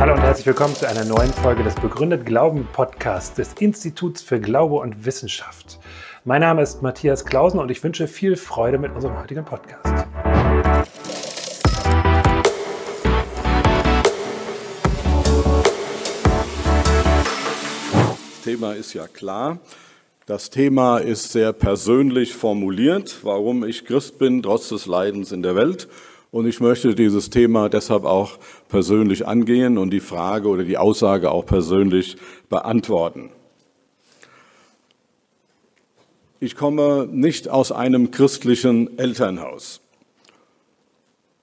Hallo und herzlich willkommen zu einer neuen Folge des Begründet Glauben Podcasts des Instituts für Glaube und Wissenschaft. Mein Name ist Matthias Klausen und ich wünsche viel Freude mit unserem heutigen Podcast. Das Thema ist ja klar. Das Thema ist sehr persönlich formuliert, warum ich Christ bin, trotz des Leidens in der Welt. Und ich möchte dieses Thema deshalb auch persönlich angehen und die Frage oder die Aussage auch persönlich beantworten. Ich komme nicht aus einem christlichen Elternhaus.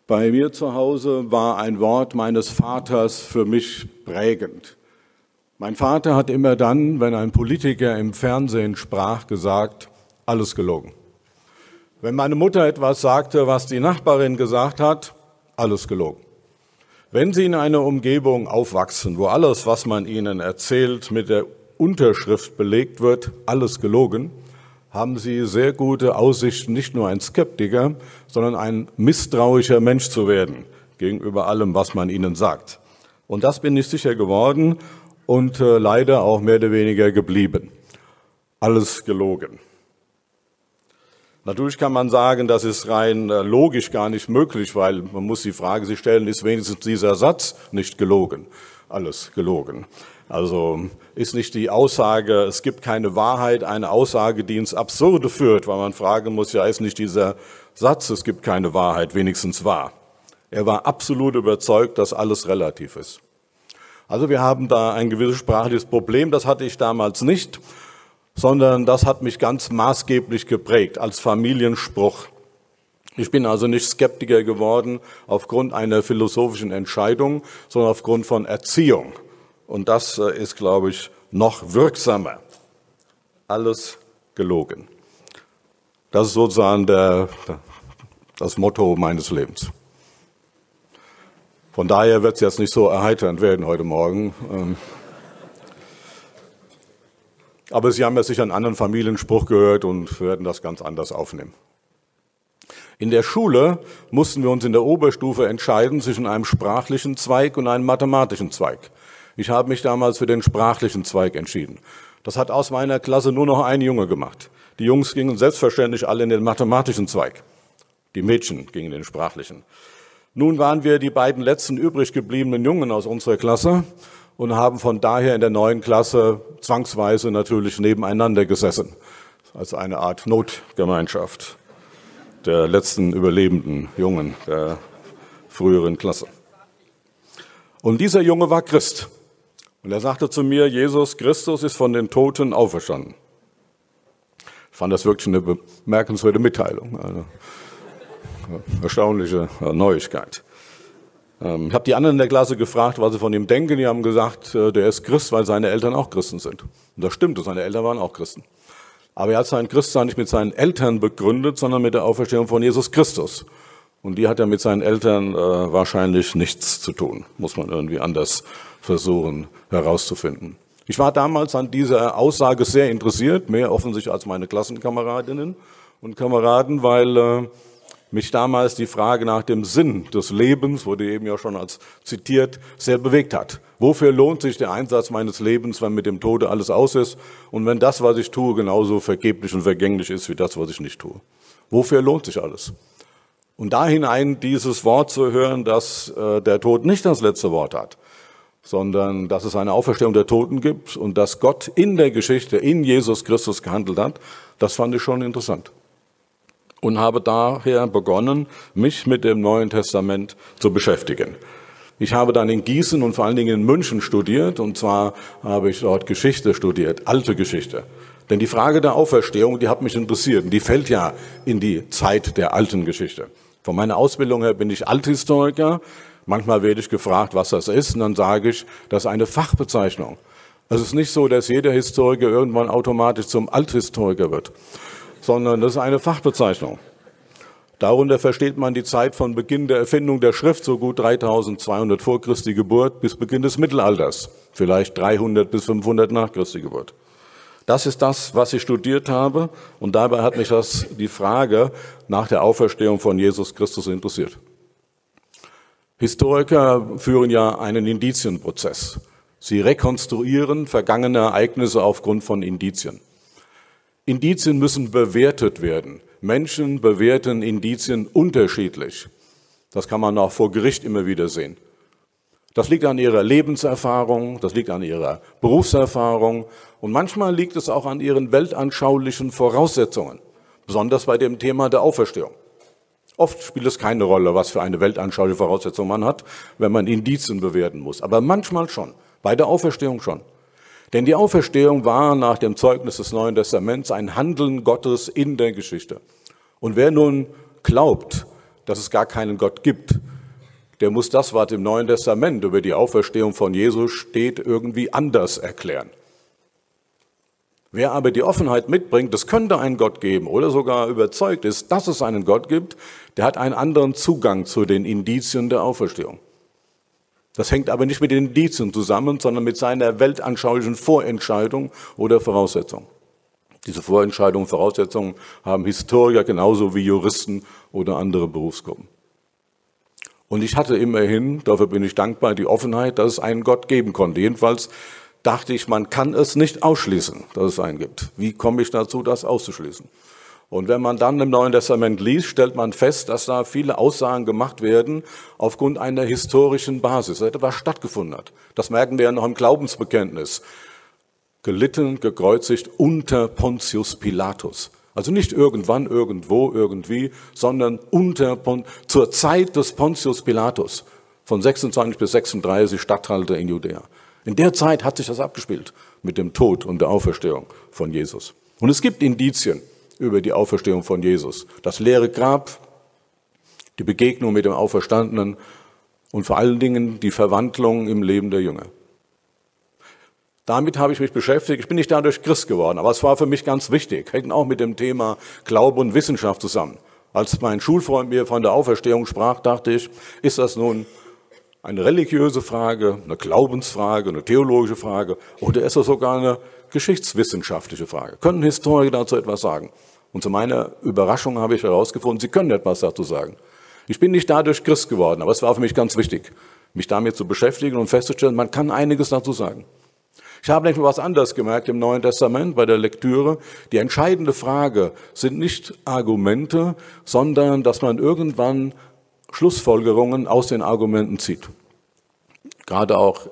Bei mir zu Hause war ein Wort meines Vaters für mich prägend. Mein Vater hat immer dann, wenn ein Politiker im Fernsehen sprach, gesagt, alles gelogen. Wenn meine Mutter etwas sagte, was die Nachbarin gesagt hat, alles gelogen. Wenn Sie in einer Umgebung aufwachsen, wo alles, was man Ihnen erzählt, mit der Unterschrift belegt wird, alles gelogen, haben Sie sehr gute Aussichten, nicht nur ein Skeptiker, sondern ein misstrauischer Mensch zu werden gegenüber allem, was man Ihnen sagt. Und das bin ich sicher geworden und äh, leider auch mehr oder weniger geblieben. Alles gelogen. Natürlich kann man sagen, das ist rein äh, logisch gar nicht möglich, weil man muss die Frage sich stellen, ist wenigstens dieser Satz nicht gelogen? Alles gelogen. Also ist nicht die Aussage, es gibt keine Wahrheit, eine Aussage, die ins Absurde führt, weil man fragen muss, ja, ist nicht dieser Satz, es gibt keine Wahrheit, wenigstens wahr. Er war absolut überzeugt, dass alles relativ ist. Also wir haben da ein gewisses sprachliches Problem, das hatte ich damals nicht sondern das hat mich ganz maßgeblich geprägt als Familienspruch. Ich bin also nicht Skeptiker geworden aufgrund einer philosophischen Entscheidung, sondern aufgrund von Erziehung. Und das äh, ist, glaube ich, noch wirksamer. Alles gelogen. Das ist sozusagen der, das Motto meines Lebens. Von daher wird es jetzt nicht so erheiternd werden heute Morgen. Aber Sie haben ja sicher einen anderen Familienspruch gehört und werden das ganz anders aufnehmen. In der Schule mussten wir uns in der Oberstufe entscheiden zwischen einem sprachlichen Zweig und einem mathematischen Zweig. Ich habe mich damals für den sprachlichen Zweig entschieden. Das hat aus meiner Klasse nur noch ein Junge gemacht. Die Jungs gingen selbstverständlich alle in den mathematischen Zweig. Die Mädchen gingen in den sprachlichen. Nun waren wir die beiden letzten übrig gebliebenen Jungen aus unserer Klasse und haben von daher in der neuen Klasse zwangsweise natürlich nebeneinander gesessen, als eine Art Notgemeinschaft der letzten überlebenden Jungen der früheren Klasse. Und dieser Junge war Christ. Und er sagte zu mir, Jesus Christus ist von den Toten auferstanden. Ich fand das wirklich eine bemerkenswerte Mitteilung, eine erstaunliche Neuigkeit. Ähm, ich habe die anderen in der Klasse gefragt, was sie von ihm denken. Die haben gesagt, äh, der ist Christ, weil seine Eltern auch Christen sind. Und das stimmt, seine Eltern waren auch Christen. Aber er hat sein Christsein nicht mit seinen Eltern begründet, sondern mit der Auferstehung von Jesus Christus. Und die hat er mit seinen Eltern äh, wahrscheinlich nichts zu tun. Muss man irgendwie anders versuchen herauszufinden. Ich war damals an dieser Aussage sehr interessiert, mehr offensichtlich als meine Klassenkameradinnen und Kameraden, weil äh, mich damals die Frage nach dem Sinn des Lebens, wurde eben ja schon als zitiert, sehr bewegt hat. Wofür lohnt sich der Einsatz meines Lebens, wenn mit dem Tode alles aus ist und wenn das, was ich tue, genauso vergeblich und vergänglich ist wie das, was ich nicht tue? Wofür lohnt sich alles? Und da hinein dieses Wort zu hören, dass äh, der Tod nicht das letzte Wort hat, sondern dass es eine Auferstehung der Toten gibt und dass Gott in der Geschichte, in Jesus Christus gehandelt hat, das fand ich schon interessant und habe daher begonnen, mich mit dem Neuen Testament zu beschäftigen. Ich habe dann in Gießen und vor allen Dingen in München studiert, und zwar habe ich dort Geschichte studiert, alte Geschichte. Denn die Frage der Auferstehung, die hat mich interessiert, und die fällt ja in die Zeit der alten Geschichte. Von meiner Ausbildung her bin ich Althistoriker. Manchmal werde ich gefragt, was das ist, und dann sage ich, das ist eine Fachbezeichnung. Es ist nicht so, dass jeder Historiker irgendwann automatisch zum Althistoriker wird sondern das ist eine Fachbezeichnung. Darunter versteht man die Zeit von Beginn der Erfindung der Schrift, so gut 3200 vor Christi Geburt, bis Beginn des Mittelalters, vielleicht 300 bis 500 nach Christi Geburt. Das ist das, was ich studiert habe, und dabei hat mich das, die Frage nach der Auferstehung von Jesus Christus interessiert. Historiker führen ja einen Indizienprozess. Sie rekonstruieren vergangene Ereignisse aufgrund von Indizien. Indizien müssen bewertet werden. Menschen bewerten Indizien unterschiedlich. Das kann man auch vor Gericht immer wieder sehen. Das liegt an ihrer Lebenserfahrung, das liegt an ihrer Berufserfahrung und manchmal liegt es auch an ihren weltanschaulichen Voraussetzungen, besonders bei dem Thema der Auferstehung. Oft spielt es keine Rolle, was für eine weltanschauliche Voraussetzung man hat, wenn man Indizien bewerten muss. Aber manchmal schon, bei der Auferstehung schon. Denn die Auferstehung war nach dem Zeugnis des Neuen Testaments ein Handeln Gottes in der Geschichte. Und wer nun glaubt, dass es gar keinen Gott gibt, der muss das, was im Neuen Testament über die Auferstehung von Jesus steht, irgendwie anders erklären. Wer aber die Offenheit mitbringt, es könnte einen Gott geben oder sogar überzeugt ist, dass es einen Gott gibt, der hat einen anderen Zugang zu den Indizien der Auferstehung. Das hängt aber nicht mit den Indizien zusammen, sondern mit seiner weltanschaulichen Vorentscheidung oder Voraussetzung. Diese Vorentscheidungen und Voraussetzungen haben Historiker genauso wie Juristen oder andere Berufsgruppen. Und ich hatte immerhin, dafür bin ich dankbar, die Offenheit, dass es einen Gott geben konnte. Jedenfalls dachte ich, man kann es nicht ausschließen, dass es einen gibt. Wie komme ich dazu, das auszuschließen? Und wenn man dann im Neuen Testament liest, stellt man fest, dass da viele Aussagen gemacht werden aufgrund einer historischen Basis, dass etwas stattgefunden hat. Das merken wir ja noch im Glaubensbekenntnis. Gelitten, gekreuzigt unter Pontius Pilatus. Also nicht irgendwann, irgendwo, irgendwie, sondern unter, zur Zeit des Pontius Pilatus von 26 bis 36 Statthalter in Judäa. In der Zeit hat sich das abgespielt mit dem Tod und der Auferstehung von Jesus. Und es gibt Indizien über die Auferstehung von Jesus. Das leere Grab, die Begegnung mit dem Auferstandenen und vor allen Dingen die Verwandlung im Leben der Jünger. Damit habe ich mich beschäftigt. Ich bin nicht dadurch Christ geworden, aber es war für mich ganz wichtig. Hängt auch mit dem Thema Glaube und Wissenschaft zusammen. Als mein Schulfreund mir von der Auferstehung sprach, dachte ich, ist das nun eine religiöse Frage, eine Glaubensfrage, eine theologische Frage oder ist das sogar eine geschichtswissenschaftliche Frage? Können Historiker dazu etwas sagen? Und zu meiner Überraschung habe ich herausgefunden, sie können etwas dazu sagen. Ich bin nicht dadurch Christ geworden, aber es war für mich ganz wichtig, mich damit zu beschäftigen und festzustellen, man kann einiges dazu sagen. Ich habe nämlich was anderes gemerkt im Neuen Testament bei der Lektüre. Die entscheidende Frage sind nicht Argumente, sondern dass man irgendwann Schlussfolgerungen aus den Argumenten zieht. Gerade auch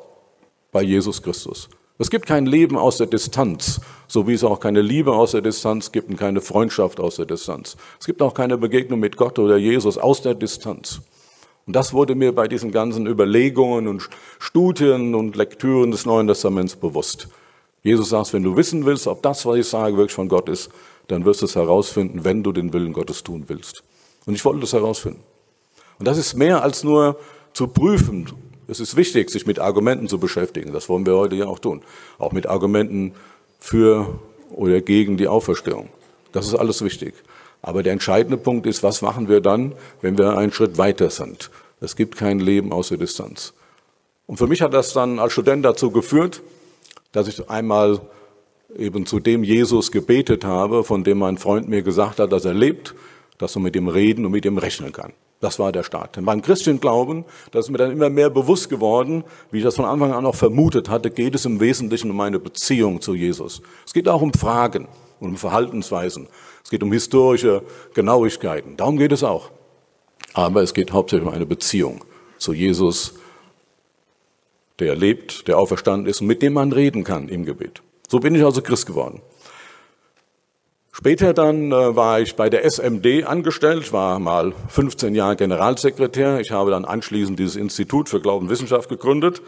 bei Jesus Christus. Es gibt kein Leben aus der Distanz, so wie es auch keine Liebe aus der Distanz gibt und keine Freundschaft aus der Distanz. Es gibt auch keine Begegnung mit Gott oder Jesus aus der Distanz. Und das wurde mir bei diesen ganzen Überlegungen und Studien und Lektüren des Neuen Testaments bewusst. Jesus sagt, wenn du wissen willst, ob das, was ich sage, wirklich von Gott ist, dann wirst du es herausfinden, wenn du den Willen Gottes tun willst. Und ich wollte das herausfinden. Und das ist mehr als nur zu prüfen. Es ist wichtig, sich mit Argumenten zu beschäftigen. Das wollen wir heute ja auch tun. Auch mit Argumenten für oder gegen die Auferstehung. Das ist alles wichtig. Aber der entscheidende Punkt ist, was machen wir dann, wenn wir einen Schritt weiter sind? Es gibt kein Leben außer Distanz. Und für mich hat das dann als Student dazu geführt, dass ich einmal eben zu dem Jesus gebetet habe, von dem mein Freund mir gesagt hat, dass er lebt, dass man mit ihm reden und mit ihm rechnen kann. Das war der Start. Denn beim Christenglauben, das ist mir dann immer mehr bewusst geworden, wie ich das von Anfang an auch vermutet hatte, geht es im Wesentlichen um eine Beziehung zu Jesus. Es geht auch um Fragen und um Verhaltensweisen. Es geht um historische Genauigkeiten. Darum geht es auch. Aber es geht hauptsächlich um eine Beziehung zu Jesus, der lebt, der auferstanden ist und mit dem man reden kann im Gebet. So bin ich also Christ geworden. Später dann äh, war ich bei der SMD angestellt, war mal 15 Jahre Generalsekretär. Ich habe dann anschließend dieses Institut für Glauben und Wissenschaft gegründet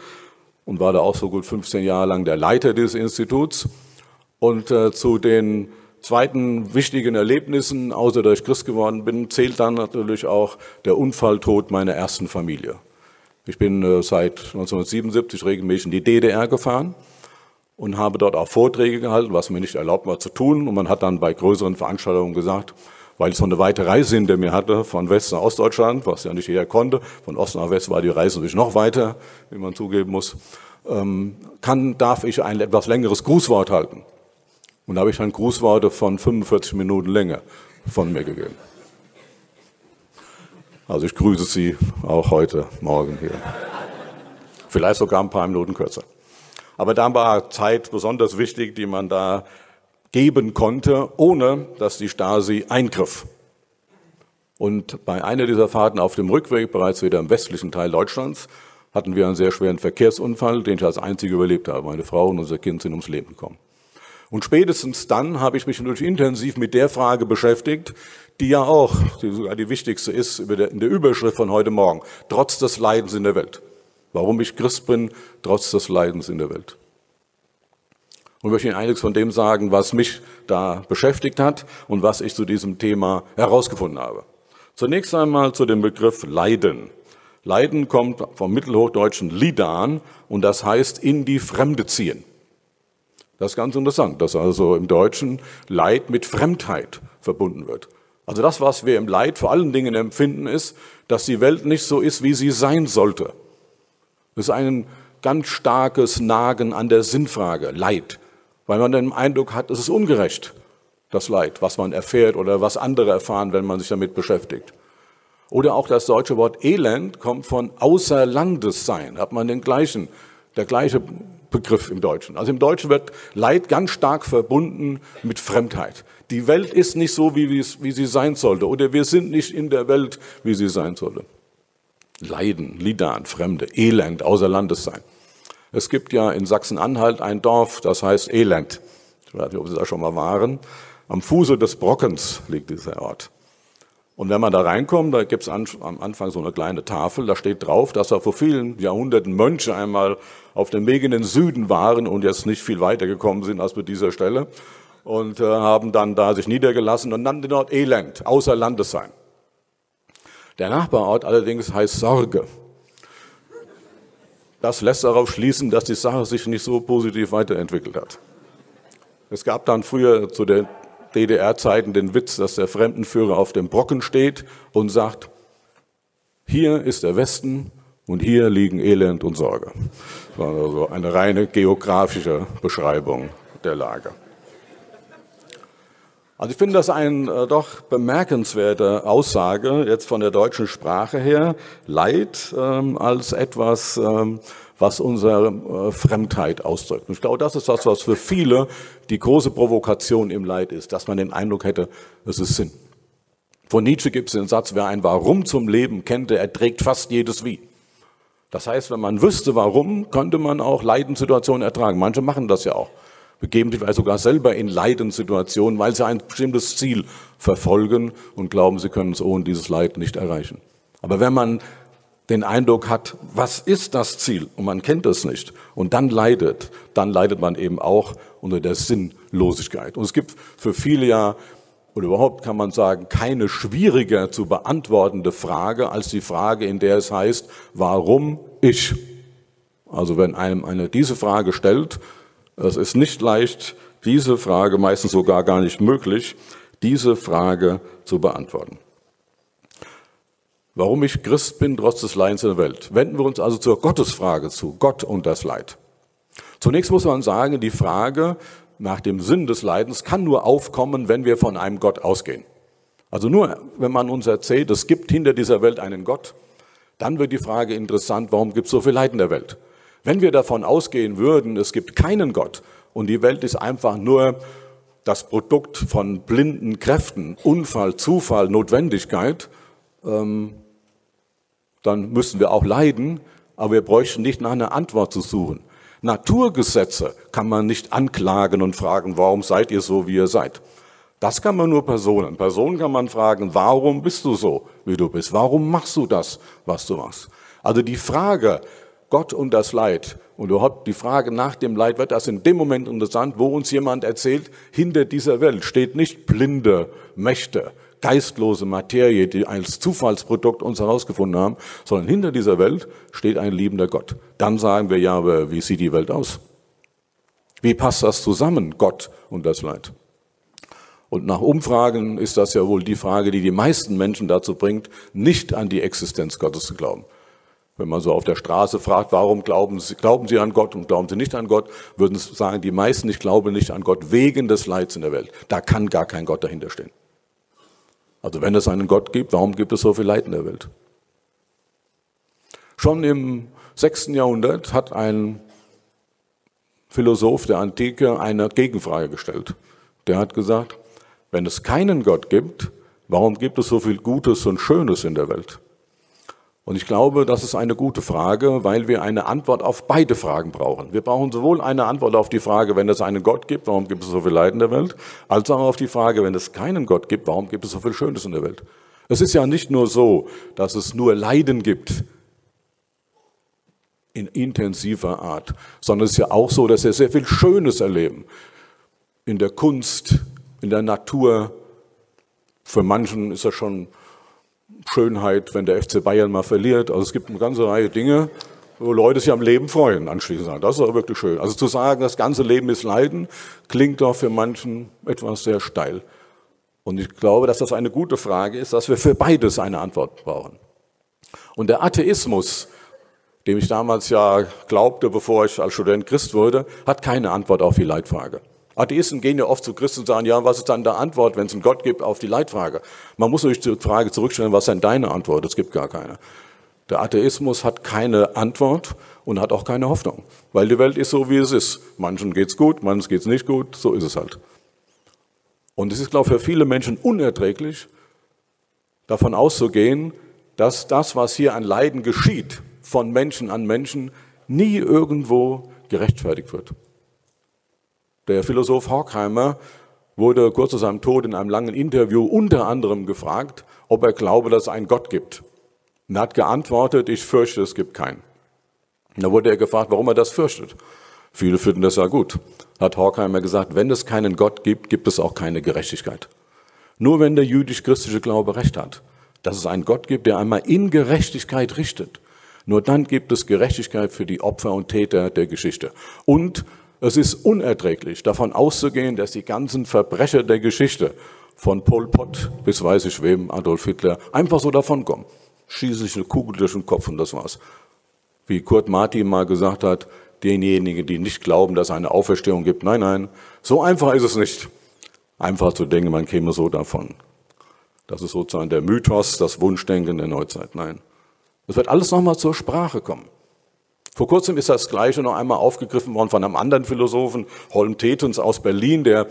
und war da auch so gut 15 Jahre lang der Leiter dieses Instituts. Und äh, zu den zweiten wichtigen Erlebnissen, außer dass ich Christ geworden bin, zählt dann natürlich auch der Unfalltod meiner ersten Familie. Ich bin äh, seit 1977 regelmäßig in die DDR gefahren und habe dort auch Vorträge gehalten, was mir nicht erlaubt war zu tun. Und man hat dann bei größeren Veranstaltungen gesagt, weil ich so eine weite Reise hinter mir hatte, von West nach Ostdeutschland, was ja nicht jeder konnte, von Ost nach West war die Reise natürlich noch weiter, wie man zugeben muss, ähm, kann, darf ich ein etwas längeres Grußwort halten. Und da habe ich dann Grußworte von 45 Minuten Länge von mir gegeben. Also ich grüße Sie auch heute Morgen hier. Vielleicht sogar ein paar Minuten kürzer. Aber da war Zeit besonders wichtig, die man da geben konnte, ohne dass die Stasi eingriff. Und bei einer dieser Fahrten auf dem Rückweg, bereits wieder im westlichen Teil Deutschlands, hatten wir einen sehr schweren Verkehrsunfall, den ich als einzige überlebt habe. Meine Frau und unser Kind sind ums Leben gekommen. Und spätestens dann habe ich mich natürlich intensiv mit der Frage beschäftigt, die ja auch die sogar die wichtigste ist in der Überschrift von heute Morgen, trotz des Leidens in der Welt. Warum ich Christ bin, trotz des Leidens in der Welt. Und möchte Ihnen einiges von dem sagen, was mich da beschäftigt hat und was ich zu diesem Thema herausgefunden habe. Zunächst einmal zu dem Begriff Leiden. Leiden kommt vom mittelhochdeutschen Lidan und das heißt in die Fremde ziehen. Das ist ganz interessant, dass also im Deutschen Leid mit Fremdheit verbunden wird. Also das, was wir im Leid vor allen Dingen empfinden, ist, dass die Welt nicht so ist, wie sie sein sollte. Das ist ein ganz starkes Nagen an der Sinnfrage, Leid, weil man den Eindruck hat, es ist ungerecht, das Leid, was man erfährt oder was andere erfahren, wenn man sich damit beschäftigt. Oder auch das deutsche Wort Elend kommt von Außerlandes sein, hat man den gleichen, der gleiche Begriff im Deutschen. Also im Deutschen wird Leid ganz stark verbunden mit Fremdheit. Die Welt ist nicht so, wie, wie sie sein sollte, oder wir sind nicht in der Welt, wie sie sein sollte. Leiden, Lidan, Fremde, Elend, außer Landes sein. Es gibt ja in Sachsen-Anhalt ein Dorf, das heißt Elend. Ich weiß nicht, ob Sie da schon mal waren. Am Fuße des Brockens liegt dieser Ort. Und wenn man da reinkommt, da gibt es am Anfang so eine kleine Tafel, da steht drauf, dass da vor vielen Jahrhunderten Mönche einmal auf dem Weg in den Süden waren und jetzt nicht viel weiter gekommen sind als bei dieser Stelle und äh, haben dann da sich niedergelassen und nannten den Ort Elend, außer Landes sein. Der Nachbarort allerdings heißt Sorge. Das lässt darauf schließen, dass die Sache sich nicht so positiv weiterentwickelt hat. Es gab dann früher zu den DDR-Zeiten den Witz, dass der Fremdenführer auf dem Brocken steht und sagt, hier ist der Westen und hier liegen Elend und Sorge. Das war also eine reine geografische Beschreibung der Lage. Also ich finde das eine äh, doch bemerkenswerte Aussage jetzt von der deutschen Sprache her, Leid ähm, als etwas, ähm, was unsere äh, Fremdheit ausdrückt. Und ich glaube, das ist das, was für viele die große Provokation im Leid ist, dass man den Eindruck hätte, es ist Sinn. Von Nietzsche gibt es den Satz, wer ein Warum zum Leben kennt, der erträgt fast jedes Wie. Das heißt, wenn man wüsste, warum, könnte man auch Leidenssituationen ertragen. Manche machen das ja auch begeben sich sogar selber in Leidenssituationen, weil sie ein bestimmtes Ziel verfolgen und glauben, sie können es ohne dieses Leid nicht erreichen. Aber wenn man den Eindruck hat, was ist das Ziel? Und man kennt es nicht. Und dann leidet, dann leidet man eben auch unter der Sinnlosigkeit. Und es gibt für viele ja, oder überhaupt kann man sagen, keine schwieriger zu beantwortende Frage als die Frage, in der es heißt, warum ich? Also wenn einem eine diese Frage stellt, es ist nicht leicht, diese Frage, meistens sogar gar nicht möglich, diese Frage zu beantworten. Warum ich Christ bin, trotz des Leidens in der Welt. Wenden wir uns also zur Gottesfrage zu, Gott und das Leid. Zunächst muss man sagen, die Frage nach dem Sinn des Leidens kann nur aufkommen, wenn wir von einem Gott ausgehen. Also nur, wenn man uns erzählt, es gibt hinter dieser Welt einen Gott, dann wird die Frage interessant, warum gibt es so viel Leid in der Welt? Wenn wir davon ausgehen würden, es gibt keinen Gott und die Welt ist einfach nur das Produkt von blinden Kräften, Unfall, Zufall, Notwendigkeit, ähm, dann müssten wir auch leiden, aber wir bräuchten nicht nach einer Antwort zu suchen. Naturgesetze kann man nicht anklagen und fragen, warum seid ihr so, wie ihr seid. Das kann man nur Personen. Personen kann man fragen, warum bist du so, wie du bist? Warum machst du das, was du machst? Also die Frage, Gott und das Leid. Und überhaupt die Frage nach dem Leid wird das in dem Moment interessant, wo uns jemand erzählt, hinter dieser Welt steht nicht blinde Mächte, geistlose Materie, die als Zufallsprodukt uns herausgefunden haben, sondern hinter dieser Welt steht ein liebender Gott. Dann sagen wir ja, aber wie sieht die Welt aus? Wie passt das zusammen, Gott und das Leid? Und nach Umfragen ist das ja wohl die Frage, die die meisten Menschen dazu bringt, nicht an die Existenz Gottes zu glauben. Wenn man so auf der Straße fragt, warum glauben Sie, glauben Sie an Gott und glauben Sie nicht an Gott, würden Sie sagen, die meisten, ich glaube nicht an Gott wegen des Leids in der Welt. Da kann gar kein Gott dahinter stehen. Also wenn es einen Gott gibt, warum gibt es so viel Leid in der Welt? Schon im sechsten Jahrhundert hat ein Philosoph der Antike eine Gegenfrage gestellt. Der hat gesagt, wenn es keinen Gott gibt, warum gibt es so viel Gutes und Schönes in der Welt? Und ich glaube, das ist eine gute Frage, weil wir eine Antwort auf beide Fragen brauchen. Wir brauchen sowohl eine Antwort auf die Frage, wenn es einen Gott gibt, warum gibt es so viel Leid in der Welt, als auch auf die Frage, wenn es keinen Gott gibt, warum gibt es so viel Schönes in der Welt. Es ist ja nicht nur so, dass es nur Leiden gibt in intensiver Art, sondern es ist ja auch so, dass wir sehr viel Schönes erleben. In der Kunst, in der Natur. Für manchen ist das schon Schönheit, wenn der FC Bayern mal verliert. Also es gibt eine ganze Reihe Dinge, wo Leute sich am Leben freuen, anschließend. Das ist auch wirklich schön. Also zu sagen, das ganze Leben ist Leiden, klingt doch für manchen etwas sehr steil. Und ich glaube, dass das eine gute Frage ist, dass wir für beides eine Antwort brauchen. Und der Atheismus, dem ich damals ja glaubte, bevor ich als Student Christ wurde, hat keine Antwort auf die Leitfrage. Atheisten gehen ja oft zu Christen und sagen, ja, was ist dann der Antwort, wenn es einen Gott gibt, auf die Leitfrage? Man muss sich die Frage zurückstellen, was ist denn deine Antwort? Es gibt gar keine. Der Atheismus hat keine Antwort und hat auch keine Hoffnung, weil die Welt ist so, wie es ist. Manchen geht's gut, manchen geht's nicht gut, so ist es halt. Und es ist, glaube ich, für viele Menschen unerträglich, davon auszugehen, dass das, was hier an Leiden geschieht, von Menschen an Menschen, nie irgendwo gerechtfertigt wird. Der Philosoph Horkheimer wurde kurz vor seinem Tod in einem langen Interview unter anderem gefragt, ob er glaube, dass es einen Gott gibt. Und er hat geantwortet, ich fürchte, es gibt keinen. Und da wurde er gefragt, warum er das fürchtet. Viele finden das ja gut. Hat Horkheimer gesagt, wenn es keinen Gott gibt, gibt es auch keine Gerechtigkeit. Nur wenn der jüdisch-christliche Glaube recht hat, dass es einen Gott gibt, der einmal in Gerechtigkeit richtet, nur dann gibt es Gerechtigkeit für die Opfer und Täter der Geschichte. Und es ist unerträglich, davon auszugehen, dass die ganzen Verbrecher der Geschichte, von Pol Pot bis weiß ich wem, Adolf Hitler, einfach so davon kommen. Schieße sich eine Kugel durch den Kopf und das war's. Wie Kurt Martin mal gesagt hat, denjenigen, die nicht glauben, dass es eine Auferstehung gibt. Nein, nein, so einfach ist es nicht. Einfach zu denken, man käme so davon. Das ist sozusagen der Mythos, das Wunschdenken der Neuzeit. Nein. Es wird alles nochmal zur Sprache kommen. Vor kurzem ist das Gleiche noch einmal aufgegriffen worden von einem anderen Philosophen, Holm Tetens aus Berlin, der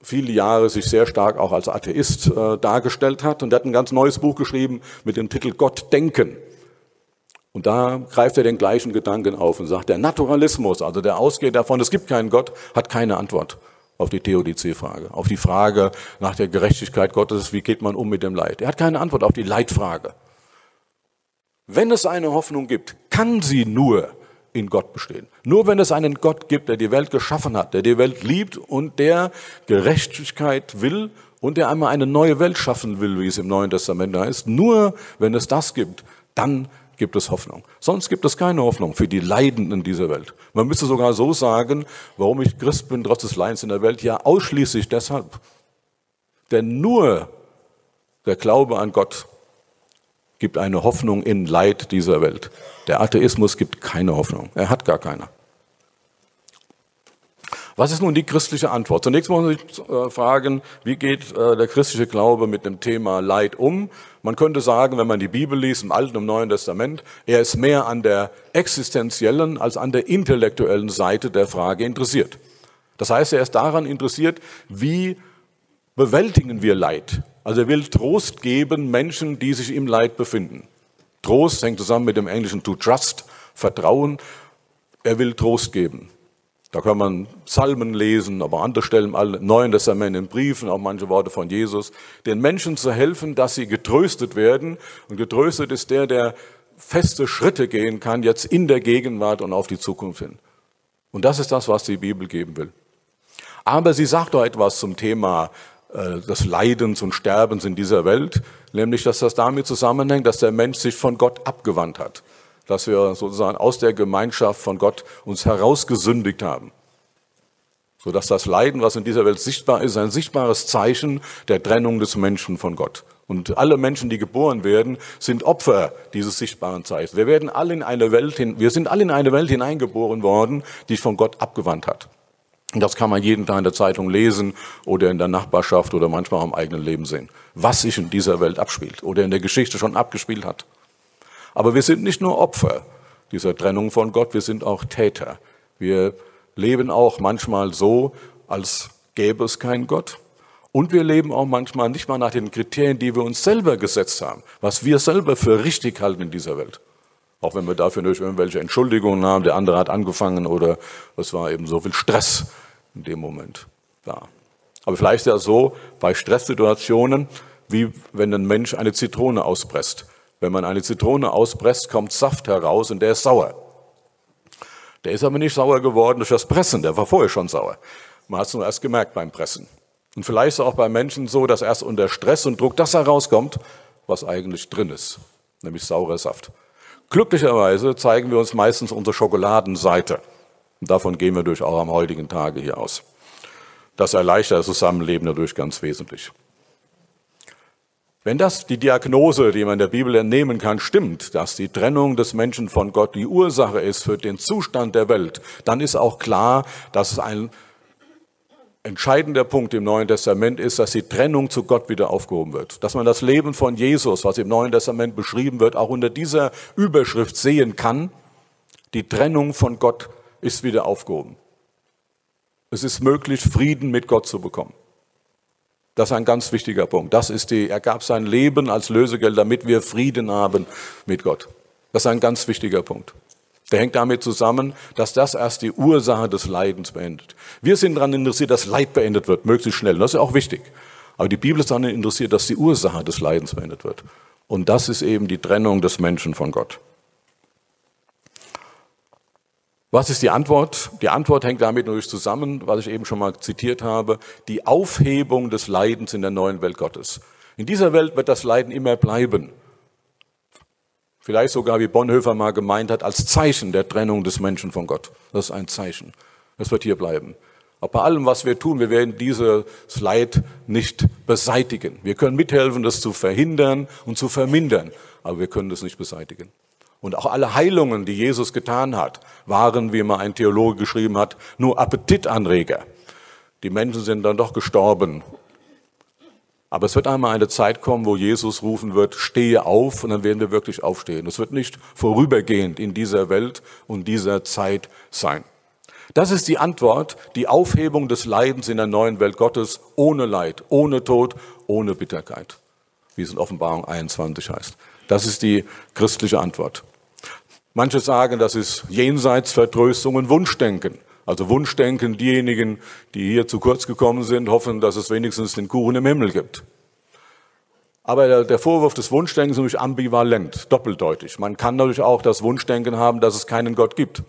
viele Jahre sich sehr stark auch als Atheist äh, dargestellt hat. Und der hat ein ganz neues Buch geschrieben mit dem Titel Gott denken. Und da greift er den gleichen Gedanken auf und sagt, der Naturalismus, also der ausgeht davon, es gibt keinen Gott, hat keine Antwort auf die Theodizee-Frage, auf die Frage nach der Gerechtigkeit Gottes, wie geht man um mit dem Leid. Er hat keine Antwort auf die Leitfrage. Wenn es eine Hoffnung gibt, kann sie nur in Gott bestehen. Nur wenn es einen Gott gibt, der die Welt geschaffen hat, der die Welt liebt und der Gerechtigkeit will und der einmal eine neue Welt schaffen will, wie es im Neuen Testament heißt, nur wenn es das gibt, dann gibt es Hoffnung. Sonst gibt es keine Hoffnung für die Leidenden dieser Welt. Man müsste sogar so sagen, warum ich Christ bin, trotz des Leidens in der Welt, ja ausschließlich deshalb. Denn nur der Glaube an Gott gibt eine Hoffnung in Leid dieser Welt. Der Atheismus gibt keine Hoffnung. Er hat gar keine. Was ist nun die christliche Antwort? Zunächst muss man sich äh, fragen, wie geht äh, der christliche Glaube mit dem Thema Leid um? Man könnte sagen, wenn man die Bibel liest, im Alten und Neuen Testament, er ist mehr an der existenziellen als an der intellektuellen Seite der Frage interessiert. Das heißt, er ist daran interessiert, wie bewältigen wir Leid? Also er will Trost geben Menschen, die sich im Leid befinden. Trost hängt zusammen mit dem englischen to trust, Vertrauen. Er will Trost geben. Da kann man Psalmen lesen, aber andere Stellen im Neuen Testament in Briefen, auch manche Worte von Jesus, den Menschen zu helfen, dass sie getröstet werden. Und getröstet ist der, der feste Schritte gehen kann, jetzt in der Gegenwart und auf die Zukunft hin. Und das ist das, was die Bibel geben will. Aber sie sagt doch etwas zum Thema des Leidens und Sterbens in dieser Welt, nämlich dass das damit zusammenhängt, dass der Mensch sich von Gott abgewandt hat, dass wir sozusagen aus der Gemeinschaft von Gott uns herausgesündigt haben. Sodass das Leiden, was in dieser Welt sichtbar ist, ein sichtbares Zeichen der Trennung des Menschen von Gott. Und alle Menschen, die geboren werden, sind Opfer dieses sichtbaren Zeichens. Wir werden alle in eine Welt hin, wir sind alle in eine Welt hineingeboren worden, die sich von Gott abgewandt hat. Das kann man jeden Tag in der Zeitung lesen oder in der Nachbarschaft oder manchmal auch im eigenen Leben sehen, was sich in dieser Welt abspielt oder in der Geschichte schon abgespielt hat. Aber wir sind nicht nur Opfer dieser Trennung von Gott, wir sind auch Täter. Wir leben auch manchmal so, als gäbe es keinen Gott. Und wir leben auch manchmal nicht mal nach den Kriterien, die wir uns selber gesetzt haben, was wir selber für richtig halten in dieser Welt. Auch wenn wir dafür nicht irgendwelche Entschuldigungen haben, der andere hat angefangen oder es war eben so viel Stress in dem Moment da. Aber vielleicht ist ja so bei Stresssituationen, wie wenn ein Mensch eine Zitrone auspresst. Wenn man eine Zitrone auspresst, kommt Saft heraus und der ist sauer. Der ist aber nicht sauer geworden durch das Pressen, der war vorher schon sauer. Man hat es nur erst gemerkt beim Pressen. Und vielleicht ist auch bei Menschen so, dass erst unter Stress und Druck das herauskommt, was eigentlich drin ist, nämlich saurer Saft. Glücklicherweise zeigen wir uns meistens unsere Schokoladenseite. Und davon gehen wir durch auch am heutigen Tage hier aus. Das erleichtert das Zusammenleben dadurch ganz wesentlich. Wenn das die Diagnose, die man in der Bibel entnehmen kann, stimmt, dass die Trennung des Menschen von Gott die Ursache ist für den Zustand der Welt, dann ist auch klar, dass es ein entscheidender Punkt im Neuen Testament ist, dass die Trennung zu Gott wieder aufgehoben wird. Dass man das Leben von Jesus, was im Neuen Testament beschrieben wird, auch unter dieser Überschrift sehen kann. Die Trennung von Gott ist wieder aufgehoben. Es ist möglich, Frieden mit Gott zu bekommen. Das ist ein ganz wichtiger Punkt. Das ist die, er gab sein Leben als Lösegeld, damit wir Frieden haben mit Gott. Das ist ein ganz wichtiger Punkt. Der hängt damit zusammen, dass das erst die Ursache des Leidens beendet. Wir sind daran interessiert, dass Leid beendet wird, möglichst schnell. Das ist auch wichtig. Aber die Bibel ist daran interessiert, dass die Ursache des Leidens beendet wird. Und das ist eben die Trennung des Menschen von Gott. Was ist die Antwort? Die Antwort hängt damit natürlich zusammen, was ich eben schon mal zitiert habe, die Aufhebung des Leidens in der neuen Welt Gottes. In dieser Welt wird das Leiden immer bleiben. Vielleicht sogar, wie Bonhoeffer mal gemeint hat, als Zeichen der Trennung des Menschen von Gott. Das ist ein Zeichen. Das wird hier bleiben. Aber bei allem, was wir tun, wir werden dieses Leid nicht beseitigen. Wir können mithelfen, das zu verhindern und zu vermindern, aber wir können das nicht beseitigen. Und auch alle Heilungen, die Jesus getan hat, waren, wie mal ein Theologe geschrieben hat, nur Appetitanreger. Die Menschen sind dann doch gestorben. Aber es wird einmal eine Zeit kommen, wo Jesus rufen wird, stehe auf, und dann werden wir wirklich aufstehen. Es wird nicht vorübergehend in dieser Welt und dieser Zeit sein. Das ist die Antwort, die Aufhebung des Leidens in der neuen Welt Gottes ohne Leid, ohne Tod, ohne Bitterkeit, wie es in Offenbarung 21 heißt. Das ist die christliche Antwort. Manche sagen, das ist Jenseitsvertröstung und Wunschdenken. Also Wunschdenken, diejenigen, die hier zu kurz gekommen sind, hoffen, dass es wenigstens den Kuchen im Himmel gibt. Aber der Vorwurf des Wunschdenkens ist nämlich ambivalent, doppeldeutig. Man kann natürlich auch das Wunschdenken haben, dass es keinen Gott gibt.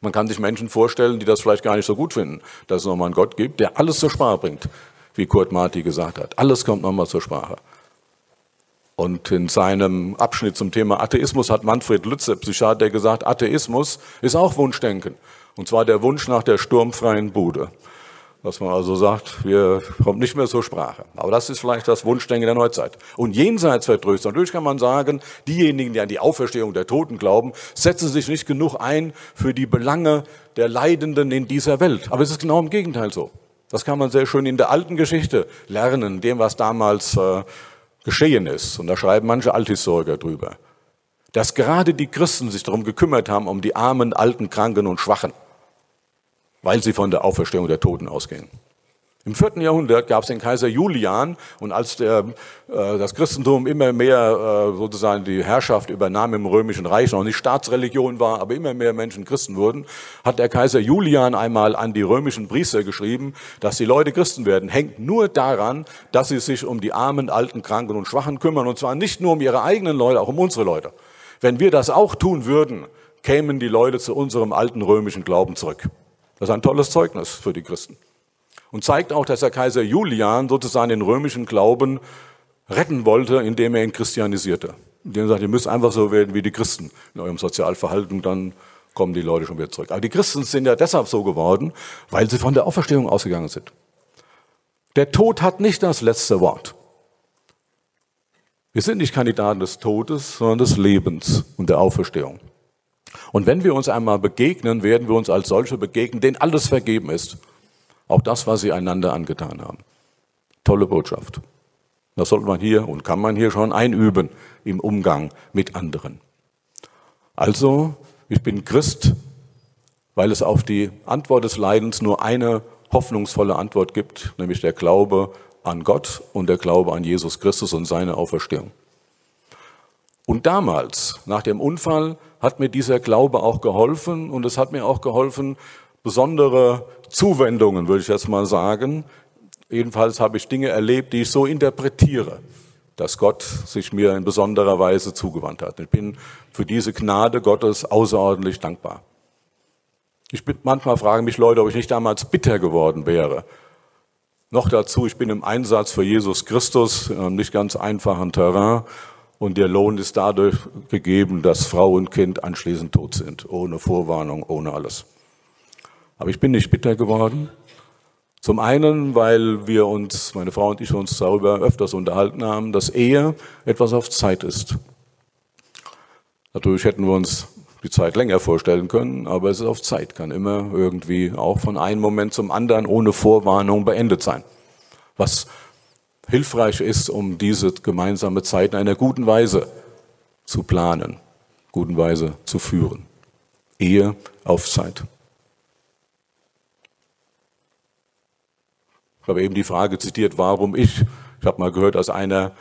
Man kann sich Menschen vorstellen, die das vielleicht gar nicht so gut finden, dass es nochmal einen Gott gibt, der alles zur Sprache bringt, wie Kurt Marti gesagt hat. Alles kommt nochmal zur Sprache. Und in seinem Abschnitt zum Thema Atheismus hat Manfred Lütze, Psychiater, gesagt, Atheismus ist auch Wunschdenken. Und zwar der Wunsch nach der sturmfreien Bude. Dass man also sagt, wir kommen nicht mehr zur Sprache. Aber das ist vielleicht das Wunschdenken der Neuzeit. Und jenseits vertröstet. Natürlich kann man sagen, diejenigen, die an die Auferstehung der Toten glauben, setzen sich nicht genug ein für die Belange der Leidenden in dieser Welt. Aber es ist genau im Gegenteil so. Das kann man sehr schön in der alten Geschichte lernen, dem, was damals äh, geschehen ist, und da schreiben manche Althistoriker drüber, dass gerade die Christen sich darum gekümmert haben, um die armen, alten, kranken und Schwachen, weil sie von der Auferstehung der Toten ausgehen. Im vierten Jahrhundert gab es den Kaiser Julian und als der, äh, das Christentum immer mehr äh, sozusagen die Herrschaft übernahm im römischen Reich, noch nicht Staatsreligion war, aber immer mehr Menschen Christen wurden, hat der Kaiser Julian einmal an die römischen Priester geschrieben, dass die Leute Christen werden, hängt nur daran, dass sie sich um die armen, alten, kranken und Schwachen kümmern und zwar nicht nur um ihre eigenen Leute, auch um unsere Leute. Wenn wir das auch tun würden, kämen die Leute zu unserem alten römischen Glauben zurück. Das ist ein tolles Zeugnis für die Christen und zeigt auch, dass der Kaiser Julian sozusagen den römischen Glauben retten wollte, indem er ihn christianisierte. Indem er sagt, ihr müsst einfach so werden wie die Christen in eurem Sozialverhalten, dann kommen die Leute schon wieder zurück. Aber die Christen sind ja deshalb so geworden, weil sie von der Auferstehung ausgegangen sind. Der Tod hat nicht das letzte Wort. Wir sind nicht Kandidaten des Todes, sondern des Lebens und der Auferstehung. Und wenn wir uns einmal begegnen, werden wir uns als solche begegnen, denen alles vergeben ist. Auch das, was sie einander angetan haben. Tolle Botschaft. Das sollte man hier und kann man hier schon einüben im Umgang mit anderen. Also, ich bin Christ, weil es auf die Antwort des Leidens nur eine hoffnungsvolle Antwort gibt, nämlich der Glaube an Gott und der Glaube an Jesus Christus und seine Auferstehung. Und damals, nach dem Unfall, hat mir dieser Glaube auch geholfen und es hat mir auch geholfen, besondere Zuwendungen, würde ich jetzt mal sagen. Jedenfalls habe ich Dinge erlebt, die ich so interpretiere, dass Gott sich mir in besonderer Weise zugewandt hat. Ich bin für diese Gnade Gottes außerordentlich dankbar. Ich bin, manchmal fragen mich Leute, ob ich nicht damals bitter geworden wäre. Noch dazu, ich bin im Einsatz für Jesus Christus, nicht ganz einfachen Terrain. Und der Lohn ist dadurch gegeben, dass Frau und Kind anschließend tot sind, ohne Vorwarnung, ohne alles. Aber ich bin nicht bitter geworden. Zum einen, weil wir uns, meine Frau und ich uns darüber öfters unterhalten haben, dass Ehe etwas auf Zeit ist. Natürlich hätten wir uns die Zeit länger vorstellen können, aber es ist auf Zeit, kann immer irgendwie auch von einem Moment zum anderen ohne Vorwarnung beendet sein. Was hilfreich ist, um diese gemeinsame Zeit in einer guten Weise zu planen, guten Weise zu führen. Ehe auf Zeit. Ich habe eben die Frage zitiert, warum ich? Ich habe mal gehört, dass einer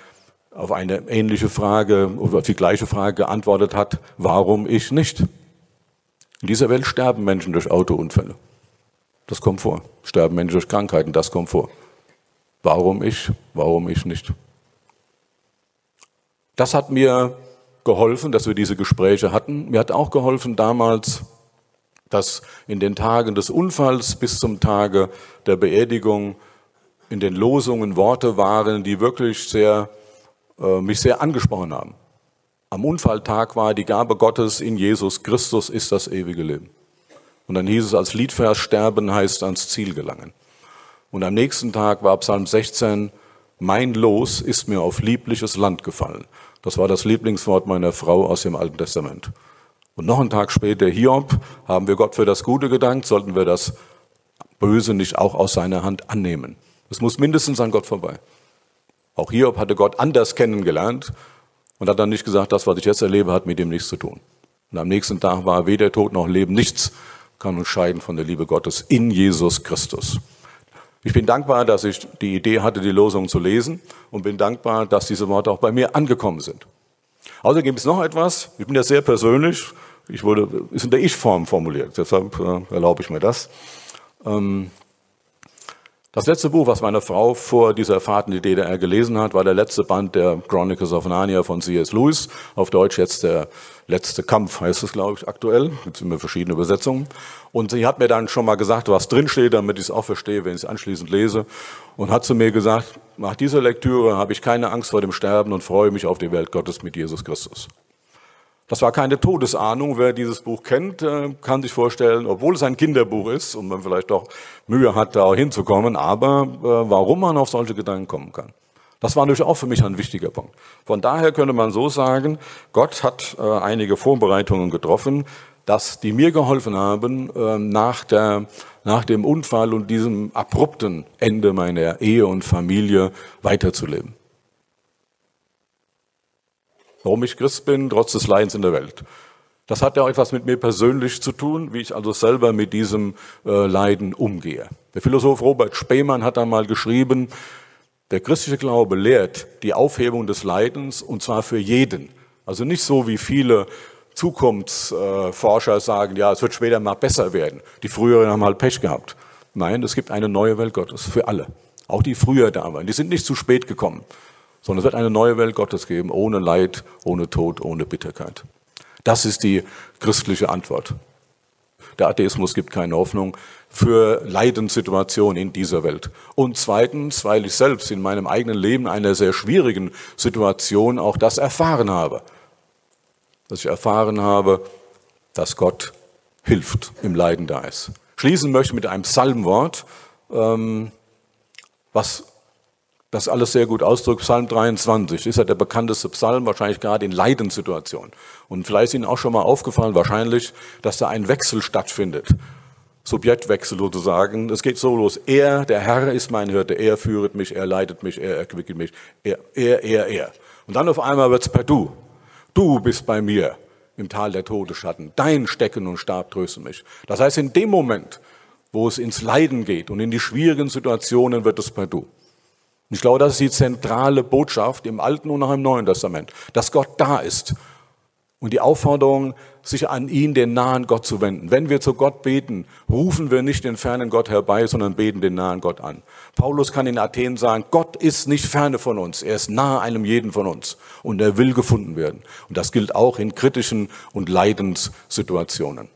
auf eine ähnliche Frage oder auf die gleiche Frage geantwortet hat, warum ich nicht? In dieser Welt sterben Menschen durch Autounfälle. Das kommt vor. Sterben Menschen durch Krankheiten, das kommt vor. Warum ich? Warum ich nicht? Das hat mir geholfen, dass wir diese Gespräche hatten. Mir hat auch geholfen damals, dass in den Tagen des Unfalls bis zum Tage der Beerdigung in den Losungen Worte waren, die wirklich sehr, äh, mich sehr angesprochen haben. Am Unfalltag war die Gabe Gottes in Jesus Christus ist das ewige Leben. Und dann hieß es als Liedvers, sterben heißt ans Ziel gelangen. Und am nächsten Tag war Psalm 16, mein Los ist mir auf liebliches Land gefallen. Das war das Lieblingswort meiner Frau aus dem Alten Testament. Und noch einen Tag später, Hiob, haben wir Gott für das Gute gedankt, sollten wir das Böse nicht auch aus seiner Hand annehmen. Es muss mindestens an Gott vorbei. Auch Hiob hatte Gott anders kennengelernt und hat dann nicht gesagt, das, was ich jetzt erlebe, hat mit dem nichts zu tun. Und am nächsten Tag war weder Tod noch Leben, nichts kann uns scheiden von der Liebe Gottes in Jesus Christus. Ich bin dankbar, dass ich die Idee hatte, die Losung zu lesen und bin dankbar, dass diese Worte auch bei mir angekommen sind. Außerdem gibt es noch etwas, ich bin ja sehr persönlich, ich wurde, ist in der Ich-Form formuliert, deshalb äh, erlaube ich mir das. Ähm, das letzte Buch, was meine Frau vor dieser Fahrt in die DDR gelesen hat, war der letzte Band der Chronicles of Narnia von C.S. Lewis. Auf Deutsch jetzt der letzte Kampf heißt es, glaube ich, aktuell. Es sind verschiedene Übersetzungen. Und sie hat mir dann schon mal gesagt, was drinsteht, damit ich es auch verstehe, wenn ich es anschließend lese. Und hat zu mir gesagt, nach dieser Lektüre habe ich keine Angst vor dem Sterben und freue mich auf die Welt Gottes mit Jesus Christus. Das war keine Todesahnung. Wer dieses Buch kennt, äh, kann sich vorstellen, obwohl es ein Kinderbuch ist und man vielleicht auch Mühe hat, da hinzukommen, aber äh, warum man auf solche Gedanken kommen kann. Das war natürlich auch für mich ein wichtiger Punkt. Von daher könnte man so sagen, Gott hat äh, einige Vorbereitungen getroffen, dass die mir geholfen haben, nach, der, nach dem Unfall und diesem abrupten Ende meiner Ehe und Familie weiterzuleben warum ich Christ bin, trotz des Leidens in der Welt. Das hat ja auch etwas mit mir persönlich zu tun, wie ich also selber mit diesem äh, Leiden umgehe. Der Philosoph Robert Spemann hat einmal geschrieben, der christliche Glaube lehrt die Aufhebung des Leidens und zwar für jeden. Also nicht so wie viele Zukunftsforscher sagen, ja, es wird später mal besser werden. Die früheren haben halt Pech gehabt. Nein, es gibt eine neue Welt Gottes für alle. Auch die früher da waren. Die sind nicht zu spät gekommen sondern es wird eine neue Welt Gottes geben, ohne Leid, ohne Tod, ohne Bitterkeit. Das ist die christliche Antwort. Der Atheismus gibt keine Hoffnung für Leidenssituationen in dieser Welt. Und zweitens, weil ich selbst in meinem eigenen Leben einer sehr schwierigen Situation auch das erfahren habe. Dass ich erfahren habe, dass Gott hilft, im Leiden da ist. Schließen möchte mit einem Psalmwort, ähm, was das alles sehr gut ausdrückt. Psalm 23 ist ja der bekannteste Psalm, wahrscheinlich gerade in Leidenssituationen. Und vielleicht ist Ihnen auch schon mal aufgefallen, wahrscheinlich, dass da ein Wechsel stattfindet. Subjektwechsel sozusagen. Es geht so los. Er, der Herr ist mein Hirte. Er führet mich, er leitet mich, er erquickelt mich. Er, er, er, er. Und dann auf einmal wird's per Du. Du bist bei mir im Tal der Todesschatten. Dein Stecken und Stab trösten mich. Das heißt, in dem Moment, wo es ins Leiden geht und in die schwierigen Situationen, wird es per Du. Ich glaube, das ist die zentrale Botschaft im Alten und auch im Neuen Testament, dass Gott da ist. Und die Aufforderung, sich an ihn, den nahen Gott zu wenden. Wenn wir zu Gott beten, rufen wir nicht den fernen Gott herbei, sondern beten den nahen Gott an. Paulus kann in Athen sagen, Gott ist nicht ferne von uns, er ist nahe einem jeden von uns und er will gefunden werden. Und das gilt auch in kritischen und Leidenssituationen.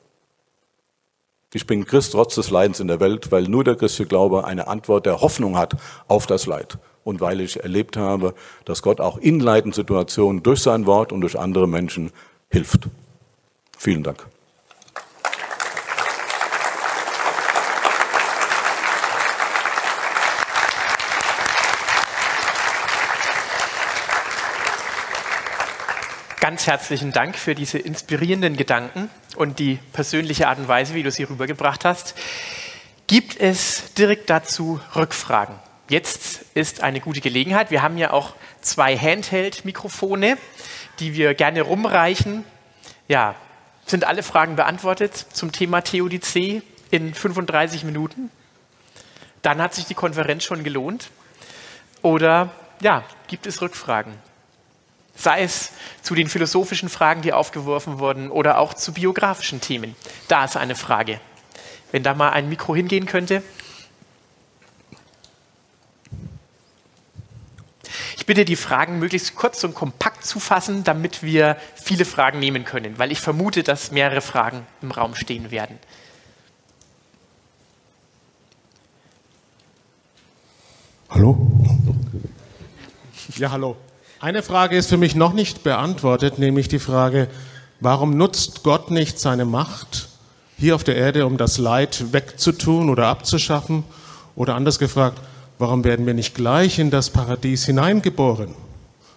Ich bin Christ trotz des Leidens in der Welt, weil nur der christliche Glaube eine Antwort der Hoffnung hat auf das Leid. Und weil ich erlebt habe, dass Gott auch in Leidenssituationen durch sein Wort und durch andere Menschen hilft. Vielen Dank. Ganz herzlichen Dank für diese inspirierenden Gedanken und die persönliche Art und Weise, wie du sie rübergebracht hast. Gibt es direkt dazu Rückfragen? Jetzt ist eine gute Gelegenheit. Wir haben ja auch zwei Handheld-Mikrofone, die wir gerne rumreichen. Ja, sind alle Fragen beantwortet zum Thema Theodizee in 35 Minuten? Dann hat sich die Konferenz schon gelohnt. Oder ja, gibt es Rückfragen? Sei es zu den philosophischen Fragen, die aufgeworfen wurden, oder auch zu biografischen Themen. Da ist eine Frage. Wenn da mal ein Mikro hingehen könnte. bitte, die Fragen möglichst kurz und kompakt zu fassen, damit wir viele Fragen nehmen können, weil ich vermute, dass mehrere Fragen im Raum stehen werden. Hallo? Ja, hallo. Eine Frage ist für mich noch nicht beantwortet, nämlich die Frage, warum nutzt Gott nicht seine Macht hier auf der Erde, um das Leid wegzutun oder abzuschaffen? Oder anders gefragt, Warum werden wir nicht gleich in das Paradies hineingeboren,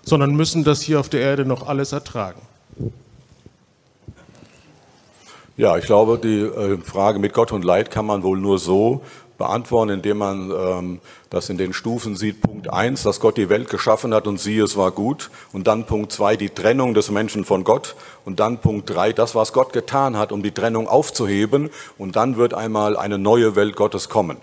sondern müssen das hier auf der Erde noch alles ertragen? Ja, ich glaube, die äh, Frage mit Gott und Leid kann man wohl nur so beantworten, indem man ähm, das in den Stufen sieht. Punkt eins, dass Gott die Welt geschaffen hat und siehe, es war gut. Und dann Punkt zwei, die Trennung des Menschen von Gott. Und dann Punkt drei, das, was Gott getan hat, um die Trennung aufzuheben. Und dann wird einmal eine neue Welt Gottes kommen.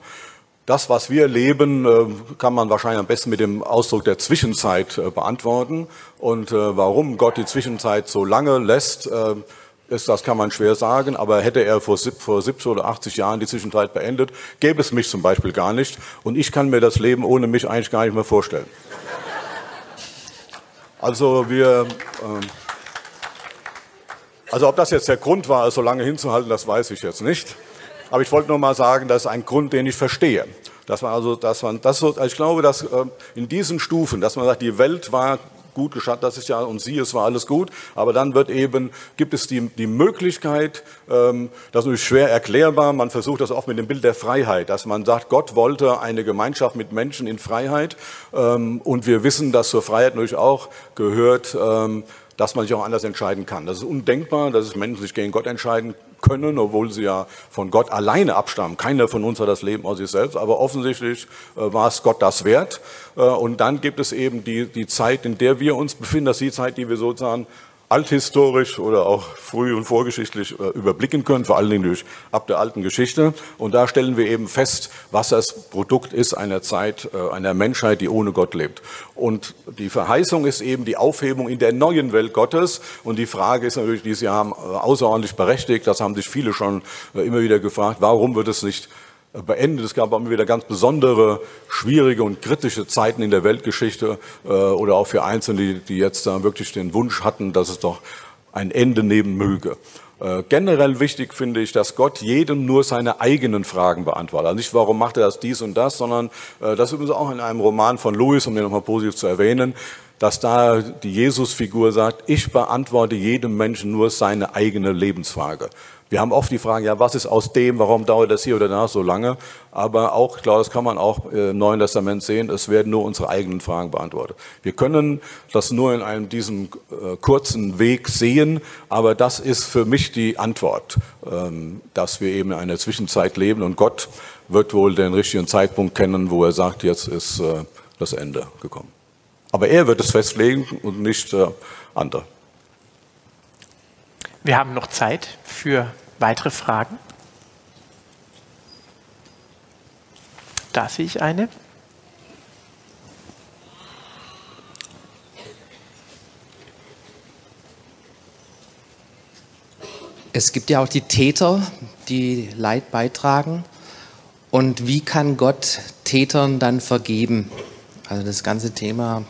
Das, was wir leben, äh, kann man wahrscheinlich am besten mit dem Ausdruck der Zwischenzeit äh, beantworten. Und äh, warum Gott die Zwischenzeit so lange lässt, das kann man schwer sagen, aber hätte er vor 70 oder 80 Jahren die Zwischenzeit beendet, gäbe es mich zum Beispiel gar nicht. Und ich kann mir das Leben ohne mich eigentlich gar nicht mehr vorstellen. Also wir, ähm, also ob das jetzt der Grund war, es so lange hinzuhalten, das weiß ich jetzt nicht. Aber ich wollte nur mal sagen, das ist ein Grund, den ich verstehe. Dass man also, dass man, das so, ich glaube, dass äh, in diesen Stufen, dass man sagt, die Welt war gut geschaut, das ist ja, und sie, es war alles gut, aber dann wird eben, gibt es die, die Möglichkeit, ähm, das ist natürlich schwer erklärbar, man versucht das oft mit dem Bild der Freiheit, dass man sagt, Gott wollte eine Gemeinschaft mit Menschen in Freiheit ähm, und wir wissen, dass zur Freiheit natürlich auch gehört, ähm, dass man sich auch anders entscheiden kann. Das ist undenkbar, dass es Menschen sich gegen Gott entscheiden können, obwohl sie ja von Gott alleine abstammen. Keiner von uns hat das Leben aus sich selbst, aber offensichtlich äh, war es Gott das wert. Äh, und dann gibt es eben die, die Zeit, in der wir uns befinden, das ist die Zeit, die wir sozusagen althistorisch oder auch früh- und vorgeschichtlich äh, überblicken können, vor allen Dingen durch ab der alten Geschichte. Und da stellen wir eben fest, was das Produkt ist einer Zeit, äh, einer Menschheit, die ohne Gott lebt. Und die Verheißung ist eben die Aufhebung in der neuen Welt Gottes. Und die Frage ist natürlich dieses Jahr äh, außerordentlich berechtigt. Das haben sich viele schon immer wieder gefragt. Warum wird es nicht beendet. Es gab immer wieder ganz besondere, schwierige und kritische Zeiten in der Weltgeschichte äh, oder auch für Einzelne, die, die jetzt da wirklich den Wunsch hatten, dass es doch ein Ende nehmen möge. Äh, generell wichtig finde ich, dass Gott jedem nur seine eigenen Fragen beantwortet. Also nicht, warum macht er das dies und das, sondern äh, das ist übrigens auch in einem Roman von Lewis, um den nochmal positiv zu erwähnen, dass da die Jesus-Figur sagt, ich beantworte jedem Menschen nur seine eigene Lebensfrage. Wir haben oft die Frage, ja, was ist aus dem, warum dauert das hier oder da so lange? Aber auch, ich glaube, das kann man auch äh, im Neuen Testament sehen, es werden nur unsere eigenen Fragen beantwortet. Wir können das nur in einem diesem äh, kurzen Weg sehen, aber das ist für mich die Antwort, ähm, dass wir eben in einer Zwischenzeit leben und Gott wird wohl den richtigen Zeitpunkt kennen, wo er sagt, jetzt ist äh, das Ende gekommen. Aber er wird es festlegen und nicht andere. Wir haben noch Zeit für weitere Fragen. Da sehe ich eine. Es gibt ja auch die Täter, die Leid beitragen. Und wie kann Gott Tätern dann vergeben? Also das ganze Thema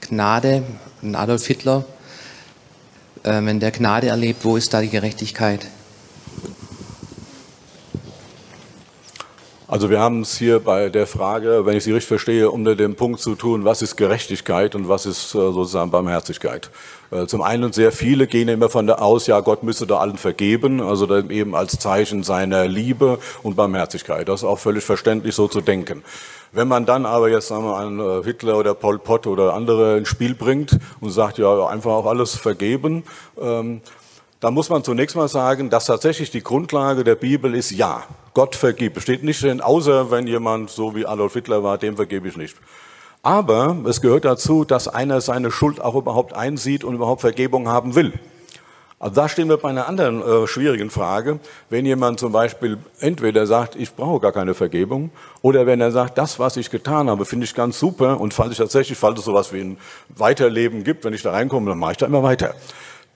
Gnade, Adolf Hitler wenn der Gnade erlebt, wo ist da die Gerechtigkeit? Also wir haben es hier bei der Frage, wenn ich Sie richtig verstehe, unter dem Punkt zu tun, was ist Gerechtigkeit und was ist äh, sozusagen Barmherzigkeit. Äh, zum einen sehr viele gehen immer von der aus, ja Gott müsse da allen vergeben, also eben als Zeichen seiner Liebe und Barmherzigkeit. Das ist auch völlig verständlich so zu denken. Wenn man dann aber jetzt sagen wir, einen äh, Hitler oder Pol Pot oder andere ins Spiel bringt und sagt, ja, einfach auch alles vergeben, ähm, dann muss man zunächst mal sagen, dass tatsächlich die Grundlage der Bibel ist ja. Gott vergibt. Steht nicht drin, außer wenn jemand so wie Adolf Hitler war, dem vergebe ich nicht. Aber es gehört dazu, dass einer seine Schuld auch überhaupt einsieht und überhaupt Vergebung haben will. Also da stehen wir bei einer anderen äh, schwierigen Frage. Wenn jemand zum Beispiel entweder sagt, ich brauche gar keine Vergebung, oder wenn er sagt, das, was ich getan habe, finde ich ganz super und falls ich tatsächlich, falls es sowas wie ein Weiterleben gibt, wenn ich da reinkomme, dann mache ich da immer weiter.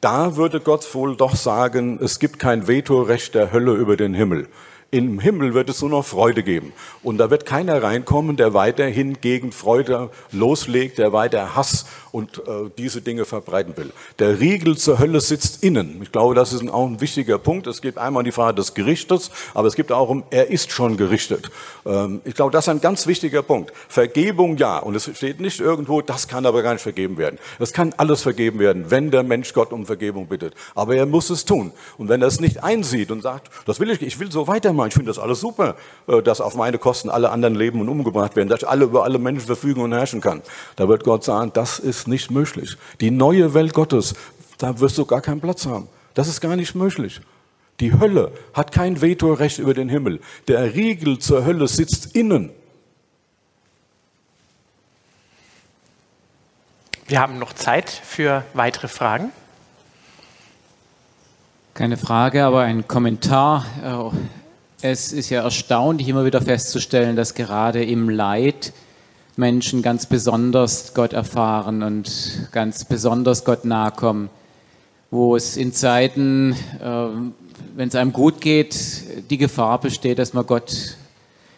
Da würde Gott wohl doch sagen, es gibt kein Vetorecht der Hölle über den Himmel. Im Himmel wird es nur noch Freude geben. Und da wird keiner reinkommen, der weiterhin gegen Freude loslegt, der weiter Hass und äh, diese Dinge verbreiten will. Der Riegel zur Hölle sitzt innen. Ich glaube, das ist auch ein wichtiger Punkt. Es geht einmal um die Frage des Gerichtes, aber es gibt auch um, er ist schon gerichtet. Ähm, ich glaube, das ist ein ganz wichtiger Punkt. Vergebung ja. Und es steht nicht irgendwo, das kann aber gar nicht vergeben werden. Es kann alles vergeben werden, wenn der Mensch Gott um Vergebung bittet. Aber er muss es tun. Und wenn er es nicht einsieht und sagt, das will ich, ich will so weitermachen, ich finde das alles super, äh, dass auf meine Kosten alle anderen leben und umgebracht werden, dass ich alle über alle Menschen verfügen und herrschen kann. Da wird Gott sagen, das ist nicht möglich. Die neue Welt Gottes, da wirst du gar keinen Platz haben. Das ist gar nicht möglich. Die Hölle hat kein Vetorecht über den Himmel. Der Riegel zur Hölle sitzt innen. Wir haben noch Zeit für weitere Fragen. Keine Frage, aber ein Kommentar. Äh, es ist ja erstaunlich, immer wieder festzustellen, dass gerade im Leid Menschen ganz besonders Gott erfahren und ganz besonders Gott nahe kommen. Wo es in Zeiten, äh, wenn es einem gut geht, die Gefahr besteht, dass man Gott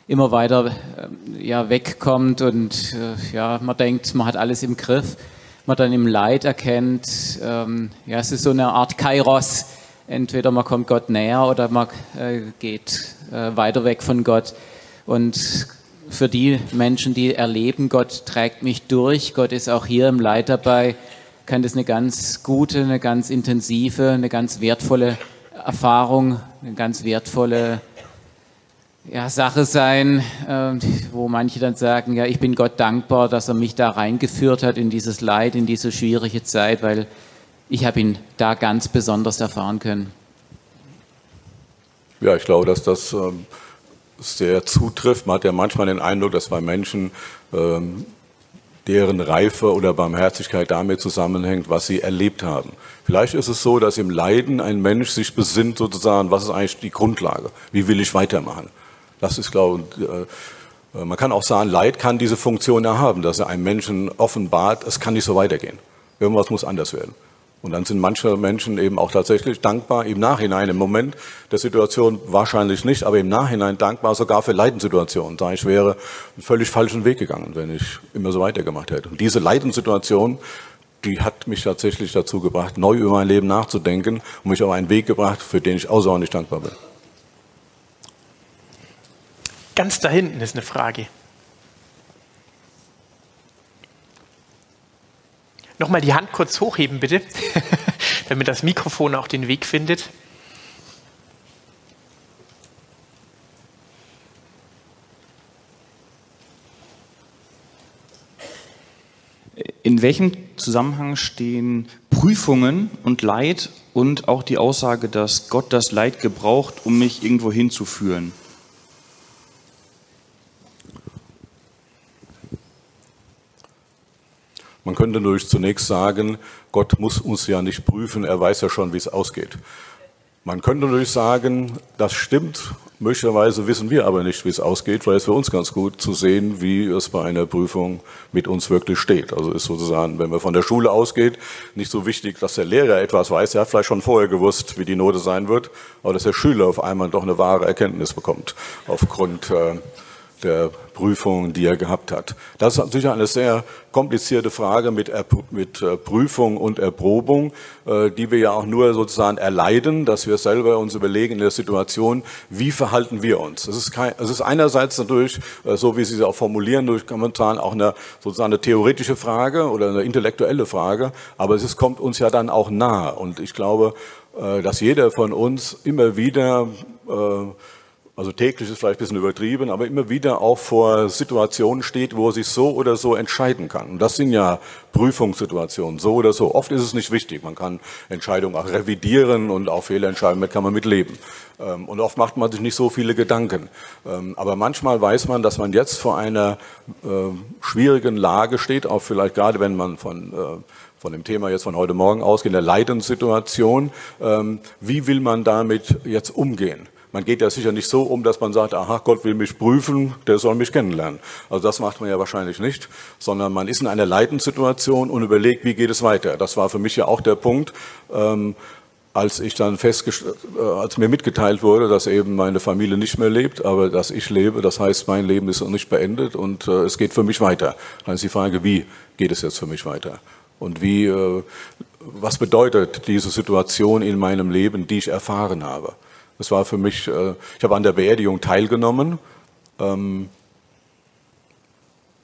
immer weiter äh, ja, wegkommt und äh, ja, man denkt, man hat alles im Griff. Man dann im Leid erkennt, ähm, ja, es ist so eine Art Kairos, entweder man kommt Gott näher oder man äh, geht äh, weiter weg von Gott. Und für die Menschen, die erleben, Gott trägt mich durch, Gott ist auch hier im Leid dabei, kann das eine ganz gute, eine ganz intensive, eine ganz wertvolle Erfahrung, eine ganz wertvolle ja, Sache sein, äh, wo manche dann sagen, ja, ich bin Gott dankbar, dass er mich da reingeführt hat in dieses Leid, in diese schwierige Zeit, weil ich habe ihn da ganz besonders erfahren können. Ja, ich glaube, dass das ähm, sehr zutrifft. Man hat ja manchmal den Eindruck, dass bei Menschen ähm, deren Reife oder Barmherzigkeit damit zusammenhängt, was sie erlebt haben. Vielleicht ist es so, dass im Leiden ein Mensch sich besinnt sozusagen, was ist eigentlich die Grundlage? Wie will ich weitermachen? Das ist, glaube ich, äh, man kann auch sagen, Leid kann diese Funktion erhaben, dass er einem Menschen offenbart, es kann nicht so weitergehen. Irgendwas muss anders werden. Und dann sind manche Menschen eben auch tatsächlich dankbar im Nachhinein, im Moment der Situation wahrscheinlich nicht, aber im Nachhinein dankbar sogar für Leidenssituationen. Da ich wäre einen völlig falschen Weg gegangen, wenn ich immer so weitergemacht hätte. Und diese Leidenssituation, die hat mich tatsächlich dazu gebracht, neu über mein Leben nachzudenken und mich auf einen Weg gebracht, für den ich außerordentlich dankbar bin. Ganz da hinten ist eine Frage. Nochmal die Hand kurz hochheben, bitte, damit das Mikrofon auch den Weg findet. In welchem Zusammenhang stehen Prüfungen und Leid und auch die Aussage, dass Gott das Leid gebraucht, um mich irgendwo hinzuführen? Man könnte natürlich zunächst sagen, Gott muss uns ja nicht prüfen, er weiß ja schon, wie es ausgeht. Man könnte natürlich sagen, das stimmt, möglicherweise wissen wir aber nicht, wie es ausgeht, weil es für uns ganz gut zu sehen, wie es bei einer Prüfung mit uns wirklich steht. Also ist sozusagen, wenn man von der Schule ausgeht, nicht so wichtig, dass der Lehrer etwas weiß, er hat vielleicht schon vorher gewusst, wie die Note sein wird, aber dass der Schüler auf einmal doch eine wahre Erkenntnis bekommt aufgrund äh, der Prüfungen, die er gehabt hat. Das ist natürlich eine sehr komplizierte Frage mit, mit äh, Prüfung und Erprobung, äh, die wir ja auch nur sozusagen erleiden, dass wir selber uns überlegen in der Situation, wie verhalten wir uns. Es ist, kein, es ist einerseits natürlich, äh, so wie Sie es auch formulieren, durch Kommentaren auch eine sozusagen eine theoretische Frage oder eine intellektuelle Frage, aber es ist, kommt uns ja dann auch nahe. Und ich glaube, dass jeder von uns immer wieder also täglich ist vielleicht ein bisschen übertrieben, aber immer wieder auch vor Situationen steht, wo er sich so oder so entscheiden kann. Und das sind ja Prüfungssituationen, so oder so. Oft ist es nicht wichtig. Man kann Entscheidungen auch revidieren und auch Fehlentscheidungen kann man mitleben. Ähm, und oft macht man sich nicht so viele Gedanken. Ähm, aber manchmal weiß man, dass man jetzt vor einer ähm, schwierigen Lage steht, auch vielleicht gerade wenn man von äh, von dem Thema jetzt von heute Morgen ausgeht, der Leidenssituation. Wie will man damit jetzt umgehen? Man geht ja sicher nicht so um, dass man sagt, aha, Gott will mich prüfen, der soll mich kennenlernen. Also das macht man ja wahrscheinlich nicht, sondern man ist in einer Leidenssituation und überlegt, wie geht es weiter. Das war für mich ja auch der Punkt, ähm, als ich dann äh, als mir mitgeteilt wurde, dass eben meine Familie nicht mehr lebt, aber dass ich lebe, das heißt, mein Leben ist noch nicht beendet und äh, es geht für mich weiter. Dann ist die Frage, wie geht es jetzt für mich weiter? Und wie, äh, was bedeutet diese Situation in meinem Leben, die ich erfahren habe? Das war für mich, äh, ich habe an der Beerdigung teilgenommen. Ähm,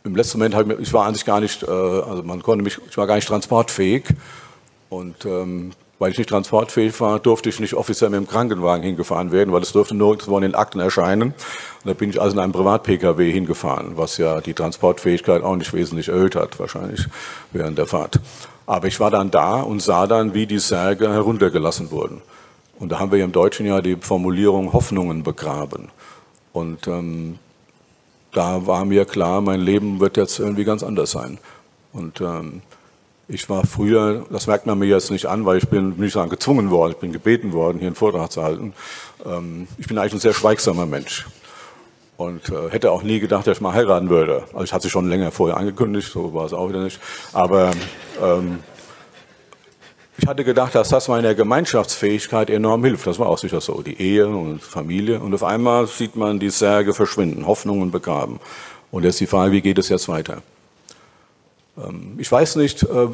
Im letzten Moment, ich, ich war eigentlich gar nicht, äh, also man konnte mich, ich war gar nicht transportfähig. Und ähm, weil ich nicht transportfähig war, durfte ich nicht offiziell mit dem Krankenwagen hingefahren werden, weil es durfte nirgendwo in den Akten erscheinen. Und da bin ich also in einem Privat-Pkw hingefahren, was ja die Transportfähigkeit auch nicht wesentlich erhöht hat, wahrscheinlich während der Fahrt. Aber ich war dann da und sah dann, wie die Särge heruntergelassen wurden. Und da haben wir im Deutschen ja die Formulierung Hoffnungen begraben. Und ähm, da war mir klar, mein Leben wird jetzt irgendwie ganz anders sein. Und ähm, ich war früher, das merkt man mir jetzt nicht an, weil ich bin nicht sagen gezwungen worden, ich bin gebeten worden, hier einen Vortrag zu halten. Ähm, ich bin eigentlich ein sehr schweigsamer Mensch und äh, hätte auch nie gedacht, dass ich mal heiraten würde. Also ich hatte schon länger vorher angekündigt, so war es auch wieder nicht. Aber ähm, ich hatte gedacht, dass das meiner Gemeinschaftsfähigkeit enorm hilft. Das war auch sicher so, die Ehe und Familie. Und auf einmal sieht man die Särge verschwinden, Hoffnungen begraben. Und jetzt die Frage, wie geht es jetzt weiter? Ähm, ich weiß nicht, äh, äh,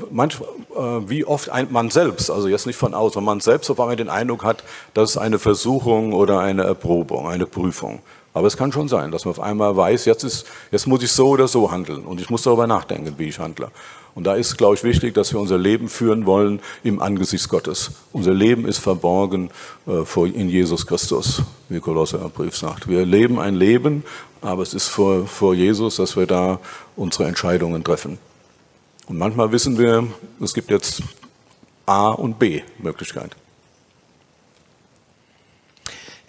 wie oft man selbst, also jetzt nicht von außen, man selbst auf einmal den Eindruck hat, dass es eine Versuchung oder eine Erprobung, eine Prüfung. Aber es kann schon sein, dass man auf einmal weiß, jetzt, ist, jetzt muss ich so oder so handeln und ich muss darüber nachdenken, wie ich handle. Und da ist, glaube ich, wichtig, dass wir unser Leben führen wollen im Angesicht Gottes. Unser Leben ist verborgen äh, in Jesus Christus, wie Kolosser Brief sagt. Wir leben ein Leben, aber es ist vor, vor Jesus, dass wir da unsere Entscheidungen treffen. Und manchmal wissen wir, es gibt jetzt A und B Möglichkeit.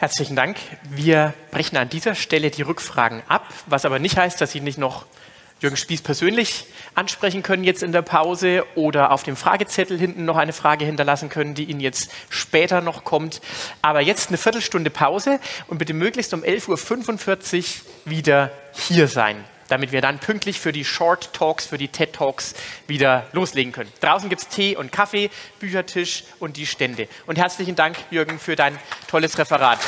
Herzlichen Dank. Wir brechen an dieser Stelle die Rückfragen ab, was aber nicht heißt, dass Sie nicht noch Jürgen Spieß persönlich ansprechen können jetzt in der Pause oder auf dem Fragezettel hinten noch eine Frage hinterlassen können, die Ihnen jetzt später noch kommt. Aber jetzt eine Viertelstunde Pause und bitte möglichst um 11.45 Uhr wieder hier sein, damit wir dann pünktlich für die Short Talks, für die TED Talks wieder loslegen können. Draußen gibt es Tee und Kaffee, Büchertisch und die Stände. Und herzlichen Dank, Jürgen, für dein tolles Referat.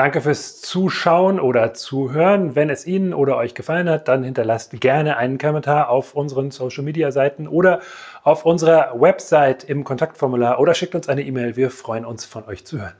Danke fürs Zuschauen oder Zuhören. Wenn es Ihnen oder euch gefallen hat, dann hinterlasst gerne einen Kommentar auf unseren Social Media Seiten oder auf unserer Website im Kontaktformular oder schickt uns eine E-Mail. Wir freuen uns, von euch zu hören.